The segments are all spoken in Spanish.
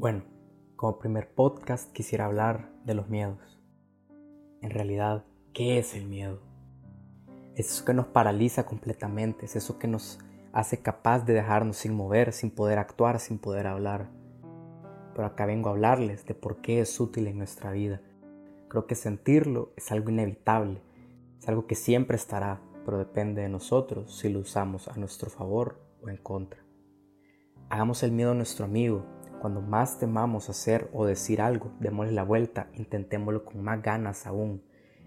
Bueno, como primer podcast quisiera hablar de los miedos. En realidad, ¿qué es el miedo? Es eso que nos paraliza completamente, es eso que nos hace capaz de dejarnos sin mover, sin poder actuar, sin poder hablar. Pero acá vengo a hablarles de por qué es útil en nuestra vida. Creo que sentirlo es algo inevitable, es algo que siempre estará, pero depende de nosotros si lo usamos a nuestro favor o en contra. Hagamos el miedo nuestro amigo, cuando más temamos hacer o decir algo, démosle la vuelta, intentémoslo con más ganas aún.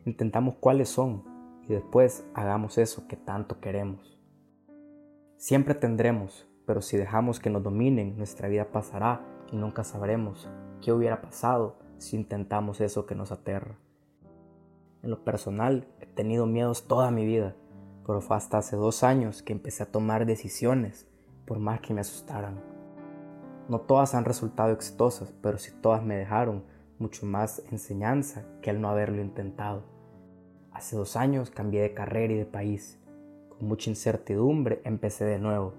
Intentamos cuáles son y después hagamos eso que tanto queremos. Siempre tendremos, pero si dejamos que nos dominen, nuestra vida pasará y nunca sabremos qué hubiera pasado si intentamos eso que nos aterra. En lo personal, he tenido miedos toda mi vida, pero fue hasta hace dos años que empecé a tomar decisiones, por más que me asustaran. No todas han resultado exitosas, pero sí todas me dejaron mucho más enseñanza que el no haberlo intentado. Hace dos años cambié de carrera y de país. Con mucha incertidumbre empecé de nuevo.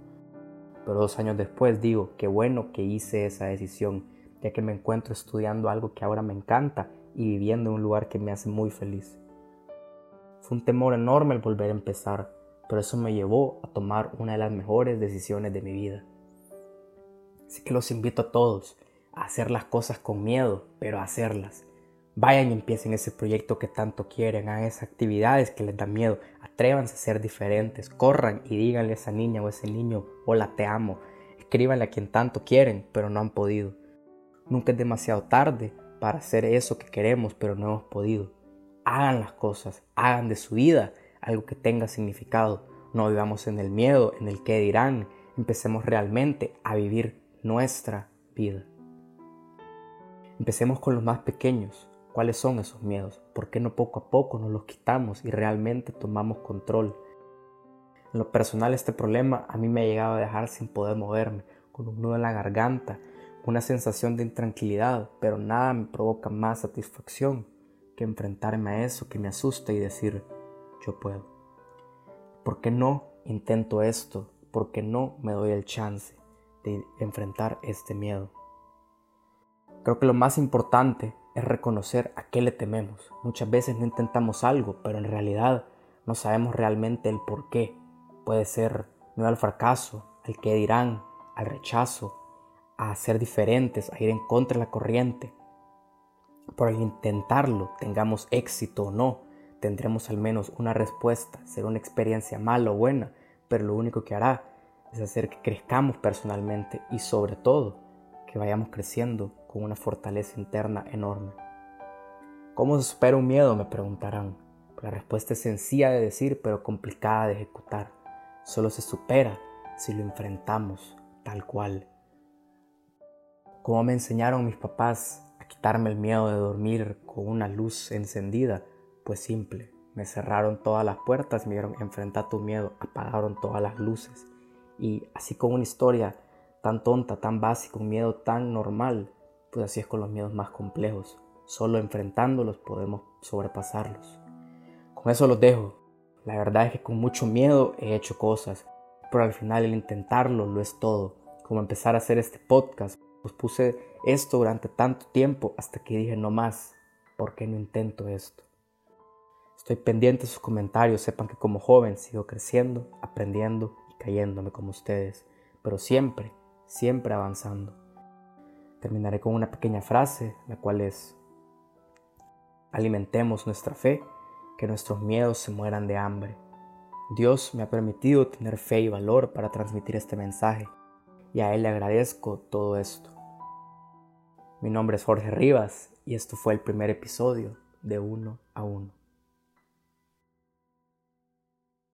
Pero dos años después digo, qué bueno que hice esa decisión, ya que me encuentro estudiando algo que ahora me encanta y viviendo en un lugar que me hace muy feliz. Fue un temor enorme el volver a empezar, pero eso me llevó a tomar una de las mejores decisiones de mi vida. Así que los invito a todos a hacer las cosas con miedo, pero a hacerlas. Vayan y empiecen ese proyecto que tanto quieren, hagan esas actividades que les dan miedo, atrévanse a ser diferentes, corran y díganle a esa niña o a ese niño, hola, te amo. Escríbanle a quien tanto quieren, pero no han podido. Nunca es demasiado tarde para hacer eso que queremos, pero no hemos podido. Hagan las cosas, hagan de su vida algo que tenga significado. No vivamos en el miedo, en el que dirán. Empecemos realmente a vivir nuestra vida. Empecemos con los más pequeños. ¿Cuáles son esos miedos? ¿Por qué no poco a poco nos los quitamos y realmente tomamos control? En lo personal este problema a mí me ha llegado a dejar sin poder moverme, con un nudo en la garganta, una sensación de intranquilidad, pero nada me provoca más satisfacción que enfrentarme a eso que me asusta y decir, yo puedo. ¿Por qué no intento esto? ¿Por qué no me doy el chance? De enfrentar este miedo. Creo que lo más importante es reconocer a qué le tememos. Muchas veces no intentamos algo, pero en realidad no sabemos realmente el por qué. Puede ser miedo al fracaso, al qué dirán, al rechazo, a ser diferentes, a ir en contra de la corriente. Por intentarlo, tengamos éxito o no, tendremos al menos una respuesta, será una experiencia mala o buena, pero lo único que hará es hacer que crezcamos personalmente y sobre todo que vayamos creciendo con una fortaleza interna enorme. ¿Cómo se supera un miedo? Me preguntarán. La respuesta es sencilla de decir pero complicada de ejecutar. Solo se supera si lo enfrentamos tal cual. ¿Cómo me enseñaron mis papás a quitarme el miedo de dormir con una luz encendida? Pues simple, me cerraron todas las puertas, me dieron enfrentar tu miedo, apagaron todas las luces y así con una historia tan tonta, tan básica, un miedo tan normal, pues así es con los miedos más complejos. Solo enfrentándolos podemos sobrepasarlos. Con eso los dejo. La verdad es que con mucho miedo he hecho cosas, pero al final el intentarlo lo es todo. Como empezar a hacer este podcast, pues puse esto durante tanto tiempo hasta que dije no más, ¿por qué no intento esto? Estoy pendiente de sus comentarios, sepan que como joven sigo creciendo, aprendiendo cayéndome como ustedes, pero siempre, siempre avanzando. Terminaré con una pequeña frase, la cual es, alimentemos nuestra fe, que nuestros miedos se mueran de hambre. Dios me ha permitido tener fe y valor para transmitir este mensaje y a Él le agradezco todo esto. Mi nombre es Jorge Rivas y esto fue el primer episodio de Uno a Uno.